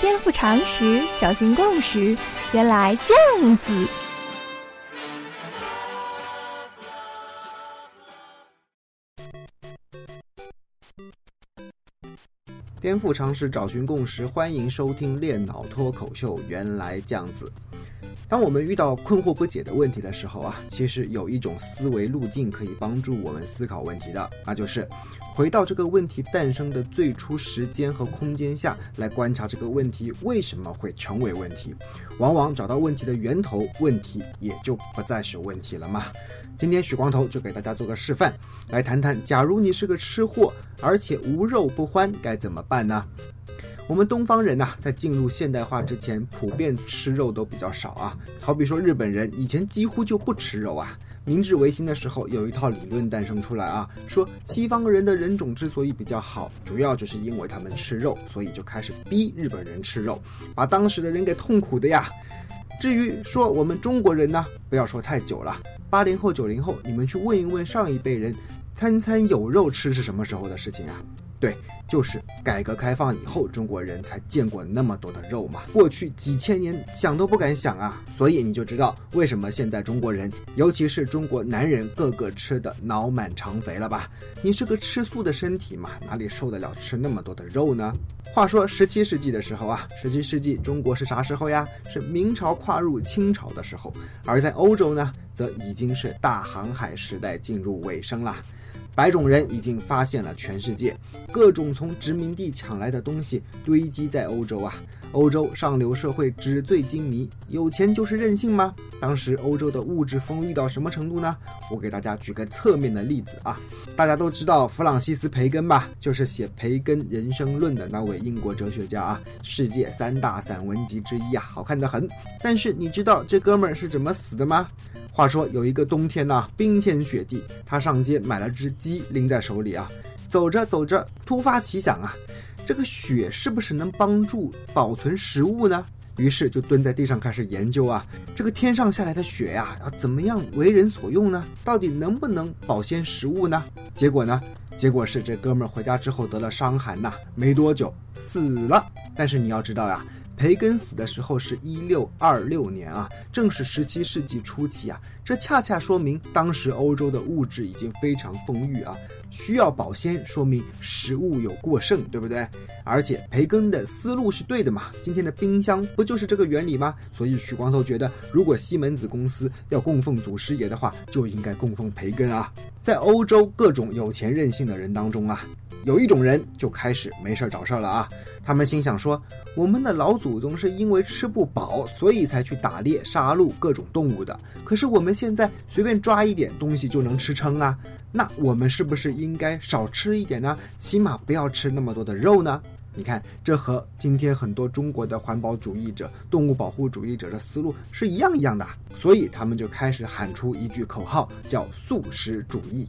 颠覆常识，找寻共识，原来这样子。颠覆常识，找寻共识，欢迎收听练脑脱口秀。原来这样子。当我们遇到困惑不解的问题的时候啊，其实有一种思维路径可以帮助我们思考问题的，那就是回到这个问题诞生的最初时间和空间下来观察这个问题为什么会成为问题。往往找到问题的源头，问题也就不再是问题了嘛。今天许光头就给大家做个示范，来谈谈，假如你是个吃货，而且无肉不欢，该怎么办呢？我们东方人呐，在进入现代化之前，普遍吃肉都比较少啊。好比说日本人以前几乎就不吃肉啊。明治维新的时候，有一套理论诞生出来啊，说西方人的人种之所以比较好，主要就是因为他们吃肉，所以就开始逼日本人吃肉，把当时的人给痛苦的呀。至于说我们中国人呢，不要说太久了，八零后、九零后，你们去问一问上一辈人，餐餐有肉吃是什么时候的事情啊？对，就是改革开放以后，中国人才见过那么多的肉嘛。过去几千年想都不敢想啊，所以你就知道为什么现在中国人，尤其是中国男人，个个吃的脑满肠肥了吧？你是个吃素的身体嘛，哪里受得了吃那么多的肉呢？话说十七世纪的时候啊，十七世纪中国是啥时候呀？是明朝跨入清朝的时候，而在欧洲呢，则已经是大航海时代进入尾声了。白种人已经发现了全世界，各种从殖民地抢来的东西堆积在欧洲啊！欧洲上流社会纸醉金迷，有钱就是任性吗？当时欧洲的物质丰裕到什么程度呢？我给大家举个侧面的例子啊！大家都知道弗朗西斯·培根吧？就是写《培根人生论》的那位英国哲学家啊，世界三大散文集之一啊，好看的很。但是你知道这哥们儿是怎么死的吗？话说有一个冬天呐，冰天雪地，他上街买了只鸡拎在手里啊，走着走着，突发奇想啊，这个雪是不是能帮助保存食物呢？于是就蹲在地上开始研究啊，这个天上下来的雪呀，要怎么样为人所用呢？到底能不能保鲜食物呢？结果呢？结果是这哥们儿回家之后得了伤寒呐，没多久死了。但是你要知道呀。培根死的时候是一六二六年啊，正是十七世纪初期啊，这恰恰说明当时欧洲的物质已经非常丰裕啊，需要保鲜，说明食物有过剩，对不对？而且培根的思路是对的嘛，今天的冰箱不就是这个原理吗？所以许光头觉得，如果西门子公司要供奉祖师爷的话，就应该供奉培根啊。在欧洲各种有钱任性的人当中啊。有一种人就开始没事找事儿了啊！他们心想说：“我们的老祖宗是因为吃不饱，所以才去打猎杀戮各种动物的。可是我们现在随便抓一点东西就能吃撑啊！那我们是不是应该少吃一点呢？起码不要吃那么多的肉呢？你看，这和今天很多中国的环保主义者、动物保护主义者的思路是一样一样的。所以他们就开始喊出一句口号，叫素食主义。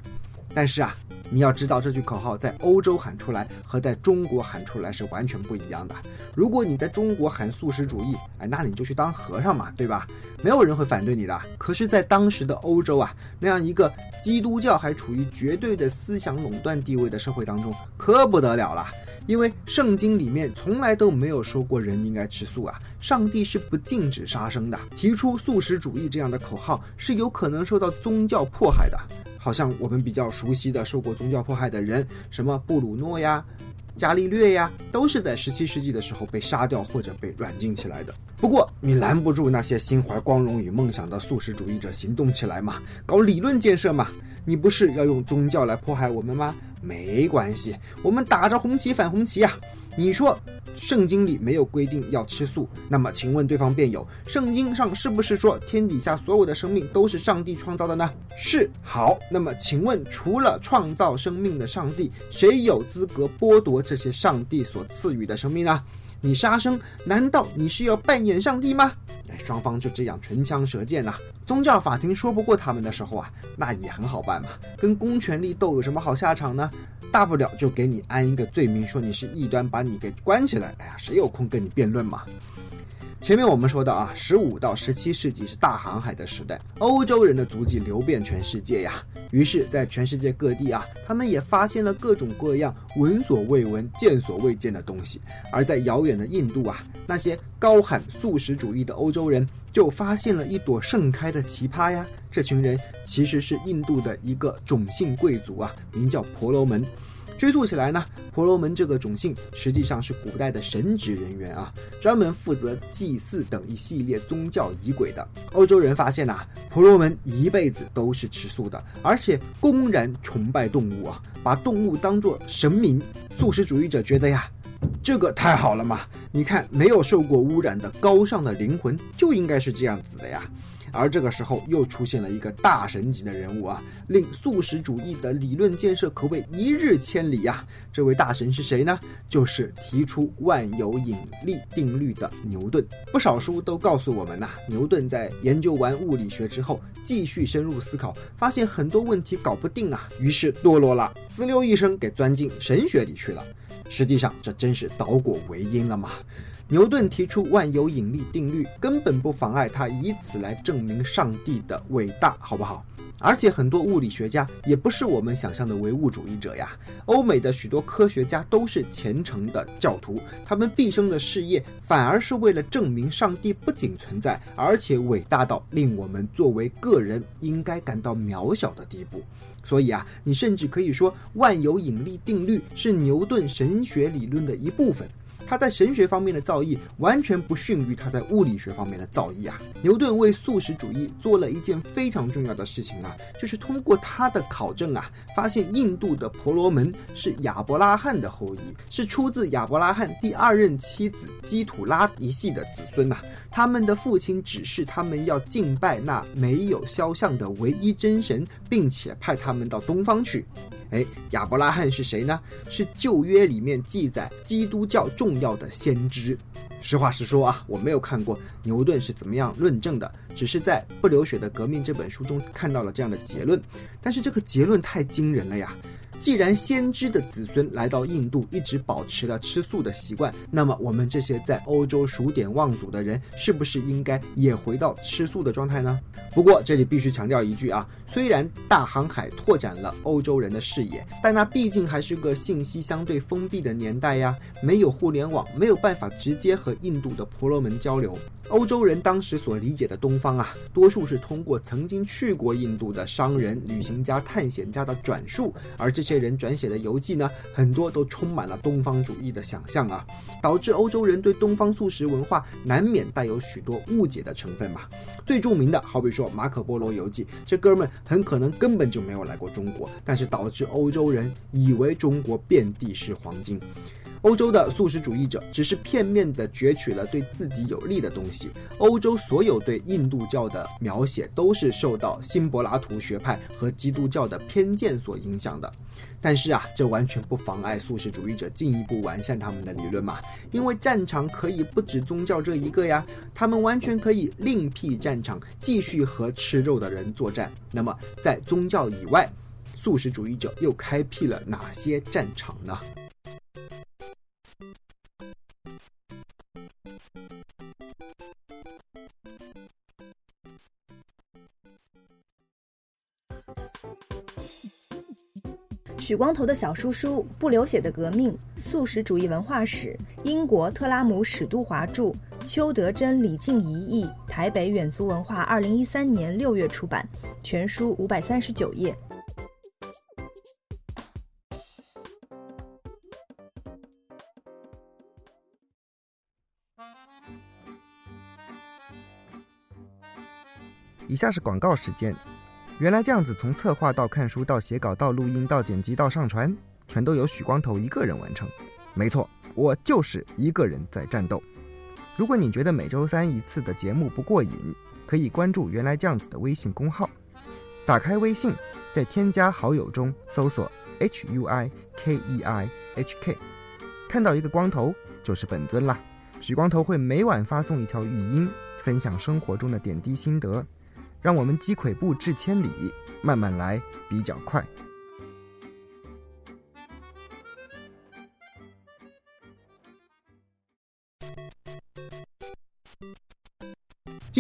但是啊。”你要知道，这句口号在欧洲喊出来和在中国喊出来是完全不一样的。如果你在中国喊素食主义，哎，那你就去当和尚嘛，对吧？没有人会反对你的。可是，在当时的欧洲啊，那样一个基督教还处于绝对的思想垄断地位的社会当中，可不得了了。因为圣经里面从来都没有说过人应该吃素啊，上帝是不禁止杀生的。提出素食主义这样的口号，是有可能受到宗教迫害的。好像我们比较熟悉的受过宗教迫害的人，什么布鲁诺呀、伽利略呀，都是在十七世纪的时候被杀掉或者被软禁起来的。不过你拦不住那些心怀光荣与梦想的素食主义者行动起来嘛，搞理论建设嘛。你不是要用宗教来迫害我们吗？没关系，我们打着红旗反红旗呀。你说圣经里没有规定要吃素，那么请问对方辩友，圣经上是不是说天底下所有的生命都是上帝创造的呢？是。好，那么请问除了创造生命的上帝，谁有资格剥夺这些上帝所赐予的生命呢？你杀生，难道你是要扮演上帝吗？哎，双方就这样唇枪舌剑呐。宗教法庭说不过他们的时候啊，那也很好办嘛，跟公权力斗有什么好下场呢？大不了就给你安一个罪名，说你是异端，把你给关起来。哎呀，谁有空跟你辩论嘛？前面我们说到啊，十五到十七世纪是大航海的时代，欧洲人的足迹流遍全世界呀。于是，在全世界各地啊，他们也发现了各种各样闻所未闻、见所未见的东西。而在遥远的印度啊，那些高喊素食主义的欧洲人就发现了一朵盛开的奇葩呀。这群人其实是印度的一个种姓贵族啊，名叫婆罗门。追溯起来呢，婆罗门这个种姓实际上是古代的神职人员啊，专门负责祭祀等一系列宗教仪轨的。欧洲人发现呐，婆罗门一辈子都是吃素的，而且公然崇拜动物啊，把动物当作神明。素食主义者觉得呀，这个太好了嘛！你看，没有受过污染的高尚的灵魂就应该是这样子的呀。而这个时候又出现了一个大神级的人物啊，令素食主义的理论建设可谓一日千里呀。这位大神是谁呢？就是提出万有引力定律的牛顿。不少书都告诉我们呐，牛顿在研究完物理学之后，继续深入思考，发现很多问题搞不定啊，于是堕落了，滋溜一声给钻进神学里去了。实际上，这真是倒果为因了嘛。牛顿提出万有引力定律，根本不妨碍他以此来证明上帝的伟大，好不好？而且很多物理学家也不是我们想象的唯物主义者呀。欧美的许多科学家都是虔诚的教徒，他们毕生的事业反而是为了证明上帝不仅存在，而且伟大到令我们作为个人应该感到渺小的地步。所以啊，你甚至可以说，万有引力定律是牛顿神学理论的一部分。他在神学方面的造诣完全不逊于他在物理学方面的造诣啊！牛顿为素食主义做了一件非常重要的事情啊，就是通过他的考证啊，发现印度的婆罗门是亚伯拉罕的后裔，是出自亚伯拉罕第二任妻子基土拉一系的子孙呐。他们的父亲指示他们要敬拜那没有肖像的唯一真神，并且派他们到东方去。哎，亚伯拉罕是谁呢？是旧约里面记载基督教重要的先知。实话实说啊，我没有看过牛顿是怎么样论证的，只是在《不流血的革命》这本书中看到了这样的结论。但是这个结论太惊人了呀！既然先知的子孙来到印度，一直保持了吃素的习惯，那么我们这些在欧洲数典忘祖的人，是不是应该也回到吃素的状态呢？不过这里必须强调一句啊，虽然大航海拓展了欧洲人的视野，但那毕竟还是个信息相对封闭的年代呀，没有互联网，没有办法直接和印度的婆罗门交流。欧洲人当时所理解的东方啊，多数是通过曾经去过印度的商人、旅行家、探险家的转述，而这些些人转写的游记呢，很多都充满了东方主义的想象啊，导致欧洲人对东方素食文化难免带有许多误解的成分嘛。最著名的好比说《马可波罗游记》，这哥们很可能根本就没有来过中国，但是导致欧洲人以为中国遍地是黄金。欧洲的素食主义者只是片面地攫取了对自己有利的东西。欧洲所有对印度教的描写都是受到新柏拉图学派和基督教的偏见所影响的。但是啊，这完全不妨碍素食主义者进一步完善他们的理论嘛。因为战场可以不止宗教这一个呀，他们完全可以另辟战场，继续和吃肉的人作战。那么，在宗教以外，素食主义者又开辟了哪些战场呢？许光头的小叔叔《不流血的革命：素食主义文化史》，英国特拉姆史都华著，邱德珍、李静怡译，台北远足文化二零一三年六月出版，全书五百三十九页。以下是广告时间。原来这样子，从策划到看书到写稿到录音到剪辑到上传，全都由许光头一个人完成。没错，我就是一个人在战斗。如果你觉得每周三一次的节目不过瘾，可以关注“原来这样子”的微信公号。打开微信，在添加好友中搜索 “h u i k e i h k”，看到一个光头就是本尊啦。许光头会每晚发送一条语音，分享生活中的点滴心得。让我们积跬步至千里，慢慢来比较快。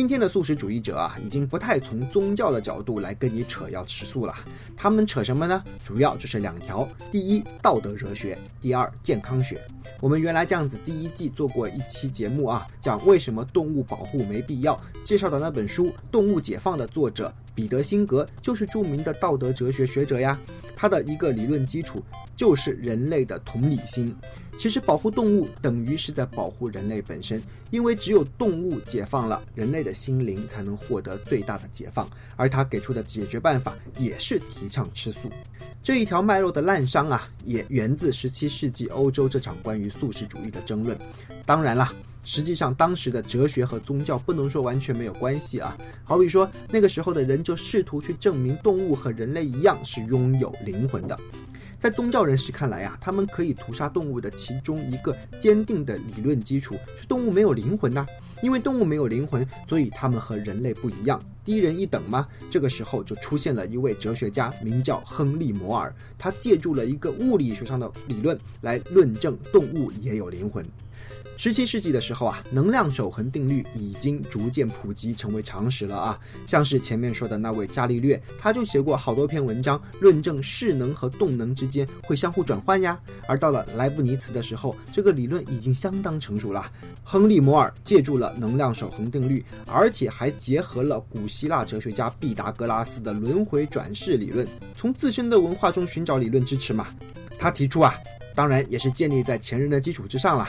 今天的素食主义者啊，已经不太从宗教的角度来跟你扯要吃素了。他们扯什么呢？主要就是两条：第一，道德哲学；第二，健康学。我们原来这样子第一季做过一期节目啊，讲为什么动物保护没必要，介绍的那本书《动物解放》的作者彼得辛格就是著名的道德哲学学者呀。他的一个理论基础就是人类的同理心。其实保护动物等于是在保护人类本身，因为只有动物解放了，人类的心灵才能获得最大的解放。而他给出的解决办法也是提倡吃素。这一条脉络的滥觞啊，也源自十七世纪欧洲这场关于素食主义的争论。当然啦，实际上当时的哲学和宗教不能说完全没有关系啊。好比说那个时候的人就试图去证明动物和人类一样是拥有灵魂的。在宗教人士看来啊，他们可以屠杀动物的其中一个坚定的理论基础是动物没有灵魂呐。因为动物没有灵魂，所以他们和人类不一样，低人一等吗？这个时候就出现了一位哲学家，名叫亨利·摩尔，他借助了一个物理学上的理论来论证动物也有灵魂。十七世纪的时候啊，能量守恒定律已经逐渐普及成为常识了啊。像是前面说的那位伽利略，他就写过好多篇文章，论证势能和动能之间会相互转换呀。而到了莱布尼茨的时候，这个理论已经相当成熟了。亨利·摩尔借助了能量守恒定律，而且还结合了古希腊哲学家毕达哥拉斯的轮回转世理论，从自身的文化中寻找理论支持嘛。他提出啊，当然也是建立在前人的基础之上了。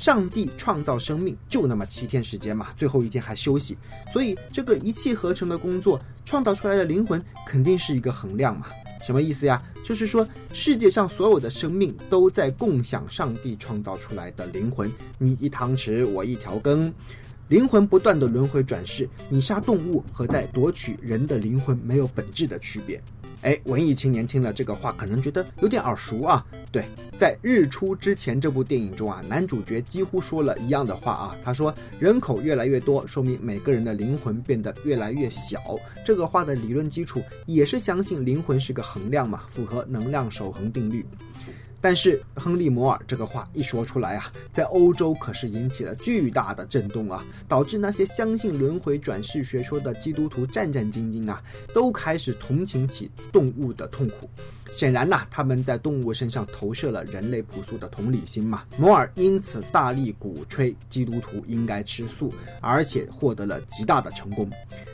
上帝创造生命就那么七天时间嘛，最后一天还休息，所以这个一气呵成的工作创造出来的灵魂肯定是一个衡量嘛。什么意思呀？就是说世界上所有的生命都在共享上帝创造出来的灵魂，你一汤匙我一条羹，灵魂不断的轮回转世，你杀动物和在夺取人的灵魂没有本质的区别。哎，文艺青年听了这个话，可能觉得有点耳熟啊。对，在《日出之前》这部电影中啊，男主角几乎说了一样的话啊。他说：“人口越来越多，说明每个人的灵魂变得越来越小。”这个话的理论基础也是相信灵魂是个衡量嘛，符合能量守恒定律。但是亨利·摩尔这个话一说出来啊，在欧洲可是引起了巨大的震动啊，导致那些相信轮回转世学说的基督徒战战兢兢啊，都开始同情起动物的痛苦。显然呐，他们在动物身上投射了人类朴素的同理心嘛。摩尔因此大力鼓吹基督徒应该吃素，而且获得了极大的成功。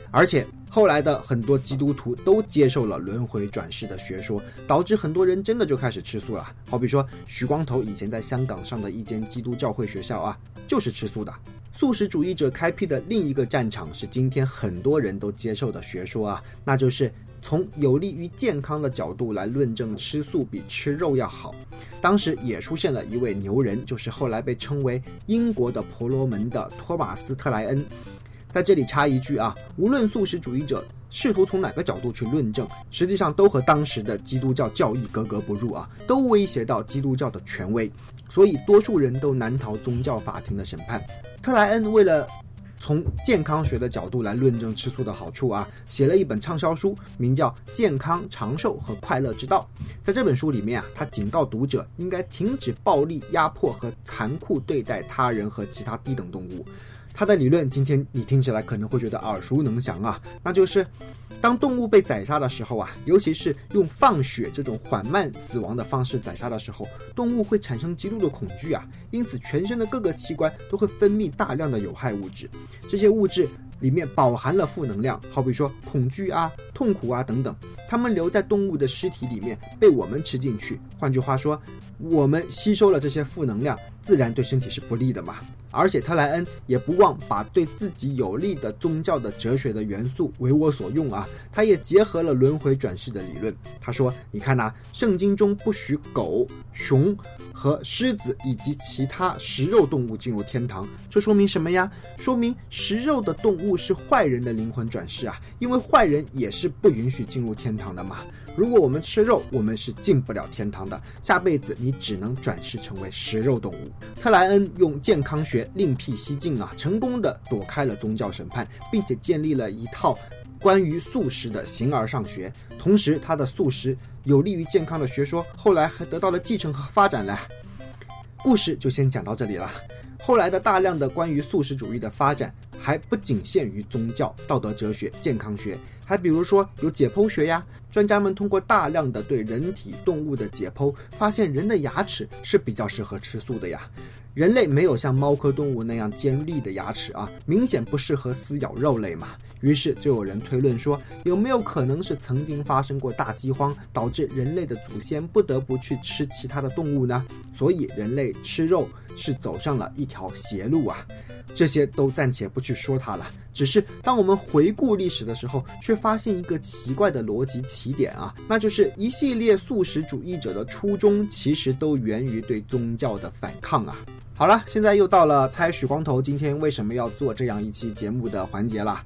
而且后来的很多基督徒都接受了轮回转世的学说，导致很多人真的就开始吃素了。好比说许光头以前在香港上的一间基督教会学校啊，就是吃素的。素食主义者开辟的另一个战场是今天很多人都接受的学说啊，那就是。从有利于健康的角度来论证吃素比吃肉要好，当时也出现了一位牛人，就是后来被称为英国的婆罗门的托马斯特莱恩。在这里插一句啊，无论素食主义者试图从哪个角度去论证，实际上都和当时的基督教教义格格不入啊，都威胁到基督教的权威，所以多数人都难逃宗教法庭的审判。特莱恩为了从健康学的角度来论证吃素的好处啊，写了一本畅销书，名叫《健康长寿和快乐之道》。在这本书里面啊，他警告读者应该停止暴力、压迫和残酷对待他人和其他低等动物。他的理论今天你听起来可能会觉得耳熟能详啊，那就是。当动物被宰杀的时候啊，尤其是用放血这种缓慢死亡的方式宰杀的时候，动物会产生极度的恐惧啊，因此全身的各个器官都会分泌大量的有害物质，这些物质里面饱含了负能量，好比说恐惧啊、痛苦啊等等，它们留在动物的尸体里面被我们吃进去，换句话说，我们吸收了这些负能量，自然对身体是不利的嘛。而且特莱恩也不忘把对自己有利的宗教的哲学的元素为我所用啊，他也结合了轮回转世的理论。他说：“你看呐，圣经中不许狗、熊和狮子以及其他食肉动物进入天堂，这说明什么呀？说明食肉的动物是坏人的灵魂转世啊，因为坏人也是不允许进入天堂的嘛。”如果我们吃肉，我们是进不了天堂的。下辈子你只能转世成为食肉动物。特莱恩用健康学另辟蹊径啊，成功的躲开了宗教审判，并且建立了一套关于素食的形而上学。同时，他的素食有利于健康的学说后来还得到了继承和发展了。故事就先讲到这里了。后来的大量的关于素食主义的发展，还不仅限于宗教、道德哲学、健康学，还比如说有解剖学呀。专家们通过大量的对人体、动物的解剖，发现人的牙齿是比较适合吃素的呀。人类没有像猫科动物那样尖利的牙齿啊，明显不适合撕咬肉类嘛。于是就有人推论说，有没有可能是曾经发生过大饥荒，导致人类的祖先不得不去吃其他的动物呢？所以人类吃肉是走上了一条邪路啊。这些都暂且不去说它了，只是当我们回顾历史的时候，却发现一个奇怪的逻辑起点啊，那就是一系列素食主义者的初衷其实都源于对宗教的反抗啊。好了，现在又到了猜许光头今天为什么要做这样一期节目的环节了。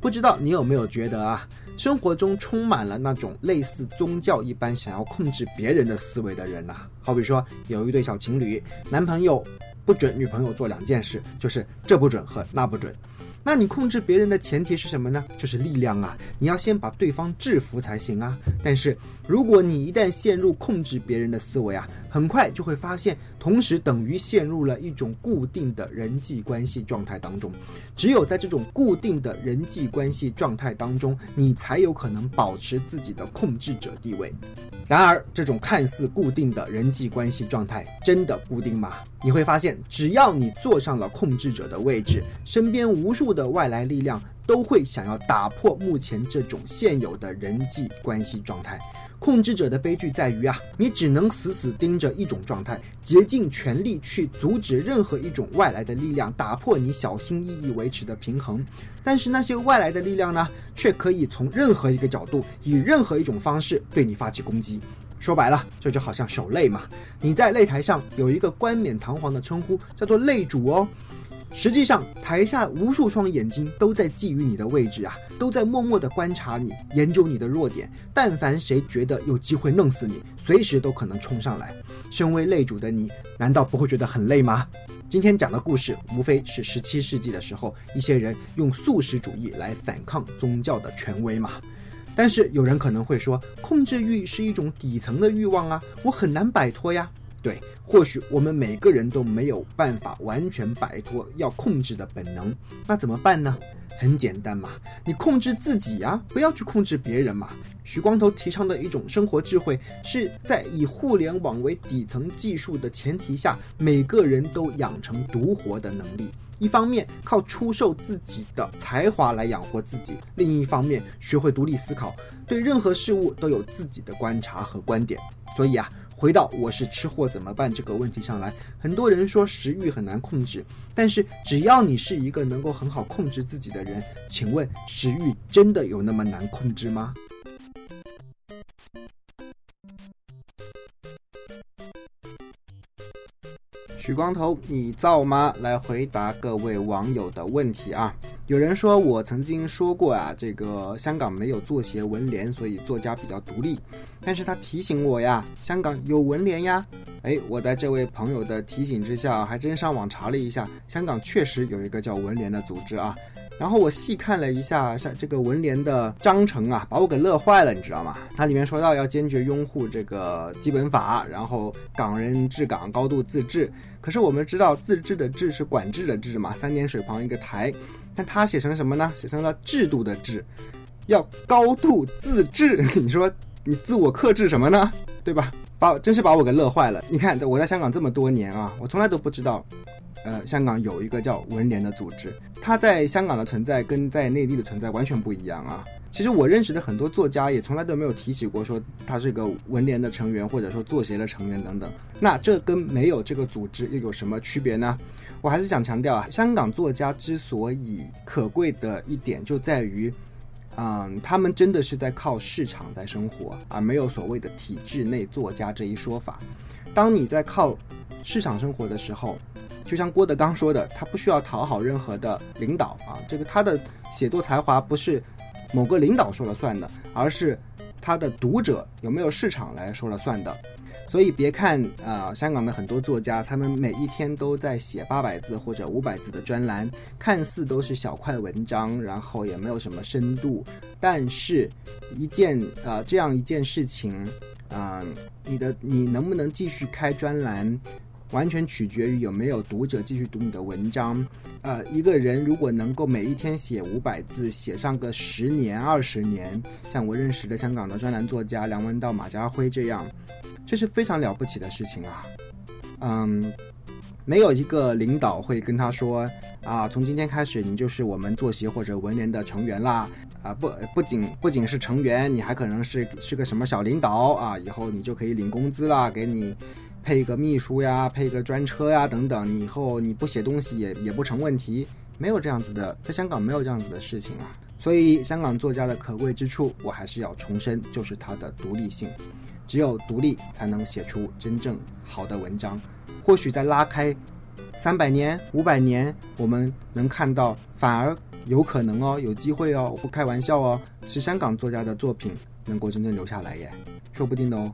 不知道你有没有觉得啊，生活中充满了那种类似宗教一般想要控制别人的思维的人呐？好比说有一对小情侣，男朋友。不准女朋友做两件事，就是这不准和那不准。那你控制别人的前提是什么呢？就是力量啊！你要先把对方制服才行啊。但是如果你一旦陷入控制别人的思维啊，很快就会发现，同时等于陷入了一种固定的人际关系状态当中。只有在这种固定的人际关系状态当中，你才有可能保持自己的控制者地位。然而，这种看似固定的人际关系状态真的固定吗？你会发现，只要你坐上了控制者的位置，身边无数的外来力量都会想要打破目前这种现有的人际关系状态。控制者的悲剧在于啊，你只能死死盯着一种状态，竭尽全力去阻止任何一种外来的力量打破你小心翼翼维持的平衡。但是那些外来的力量呢，却可以从任何一个角度，以任何一种方式对你发起攻击。说白了，这就好像守擂嘛。你在擂台上有一个冠冕堂皇的称呼，叫做擂主哦。实际上，台下无数双眼睛都在觊觎你的位置啊，都在默默地观察你，研究你的弱点。但凡谁觉得有机会弄死你，随时都可能冲上来。身为擂主的你，难道不会觉得很累吗？今天讲的故事，无非是十七世纪的时候，一些人用素食主义来反抗宗教的权威嘛。但是有人可能会说，控制欲是一种底层的欲望啊，我很难摆脱呀。对，或许我们每个人都没有办法完全摆脱要控制的本能，那怎么办呢？很简单嘛，你控制自己呀，不要去控制别人嘛。许光头提倡的一种生活智慧，是在以互联网为底层技术的前提下，每个人都养成独活的能力。一方面靠出售自己的才华来养活自己，另一方面学会独立思考，对任何事物都有自己的观察和观点。所以啊，回到我是吃货怎么办这个问题上来，很多人说食欲很难控制，但是只要你是一个能够很好控制自己的人，请问食欲真的有那么难控制吗？许光头，你造吗？来回答各位网友的问题啊！有人说我曾经说过啊，这个香港没有作协文联，所以作家比较独立。但是他提醒我呀，香港有文联呀。哎，我在这位朋友的提醒之下，还真上网查了一下，香港确实有一个叫文联的组织啊。然后我细看了一下，像这个文联的章程啊，把我给乐坏了，你知道吗？它里面说到要坚决拥护这个基本法，然后港人治港，高度自治。可是我们知道，自治的治是管制的治嘛，三点水旁一个台，但它写成什么呢？写成了制度的制，要高度自治。你说你自我克制什么呢？对吧？把真是把我给乐坏了。你看，我在香港这么多年啊，我从来都不知道。呃，香港有一个叫文联的组织，他在香港的存在跟在内地的存在完全不一样啊。其实我认识的很多作家也从来都没有提起过说他是个文联的成员，或者说作协的成员等等。那这跟没有这个组织又有什么区别呢？我还是想强调啊，香港作家之所以可贵的一点就在于，嗯，他们真的是在靠市场在生活，而没有所谓的体制内作家这一说法。当你在靠市场生活的时候，就像郭德纲说的，他不需要讨好任何的领导啊，这个他的写作才华不是某个领导说了算的，而是他的读者有没有市场来说了算的。所以别看啊，香港的很多作家，他们每一天都在写八百字或者五百字的专栏，看似都是小块文章，然后也没有什么深度，但是一件啊这样一件事情，啊，你的你能不能继续开专栏？完全取决于有没有读者继续读你的文章。呃，一个人如果能够每一天写五百字，写上个十年、二十年，像我认识的香港的专栏作家梁文道、马家辉这样，这是非常了不起的事情啊。嗯，没有一个领导会跟他说啊，从今天开始你就是我们作协或者文联的成员啦。啊，不，不仅不仅是成员，你还可能是是个什么小领导啊，以后你就可以领工资啦，给你。配个秘书呀，配个专车呀，等等，你以后你不写东西也也不成问题，没有这样子的，在香港没有这样子的事情啊。所以香港作家的可贵之处，我还是要重申，就是它的独立性，只有独立才能写出真正好的文章。或许在拉开三百年、五百年，我们能看到，反而有可能哦，有机会哦，我不开玩笑哦，是香港作家的作品能够真正留下来耶，说不定的哦。